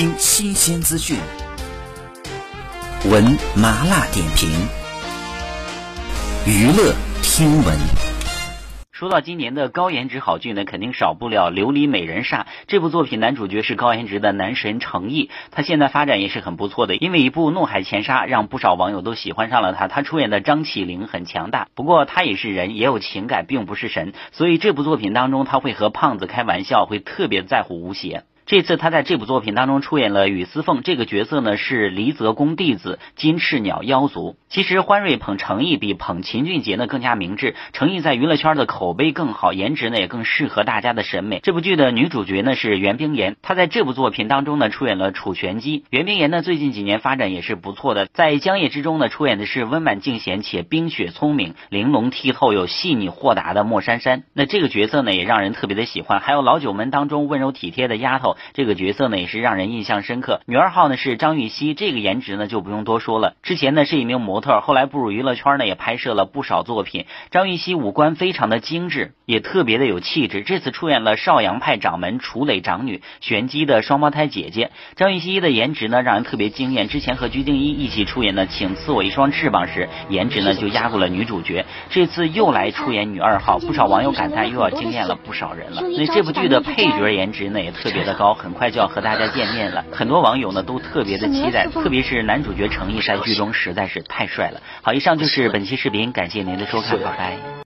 听新鲜资讯，闻麻辣点评，娱乐听闻。说到今年的高颜值好剧呢，肯定少不了《琉璃美人煞》这部作品，男主角是高颜值的男神程毅，他现在发展也是很不错的，因为一部《怒海潜沙》让不少网友都喜欢上了他。他出演的张起灵很强大，不过他也是人，也有情感，并不是神，所以这部作品当中他会和胖子开玩笑，会特别在乎吴邪。这次他在这部作品当中出演了雨丝凤这个角色呢，是黎泽公弟子金翅鸟妖族。其实欢瑞捧成毅比捧秦俊杰呢更加明智，成毅在娱乐圈的口碑更好，颜值呢也更适合大家的审美。这部剧的女主角呢是袁冰妍，她在这部作品当中呢出演了楚玄机。袁冰妍呢最近几年发展也是不错的，在《江夜之中》呢出演的是温婉静娴且冰雪聪明、玲珑剔透又细腻豁达的莫珊珊。那这个角色呢也让人特别的喜欢。还有老九门当中温柔体贴的丫头。这个角色呢也是让人印象深刻。女二号呢是张予曦，这个颜值呢就不用多说了。之前呢是一名模特，后来步入娱乐圈呢也拍摄了不少作品。张予曦五官非常的精致，也特别的有气质。这次出演了少阳派掌门楚磊长女玄机的双胞胎姐姐。张予曦的颜值呢让人特别惊艳。之前和鞠婧祎一起出演的《请赐我一双翅膀》时，颜值呢就压过了女主角。这次又来出演女二号，不少网友感叹又要惊艳了不少人了。那这部剧的配角颜值呢也特别的高。很快就要和大家见面了，很多网友呢都特别的期待，特别是男主角程毅在剧中实在是太帅了。好，以上就是本期视频，感谢您的收看，拜拜。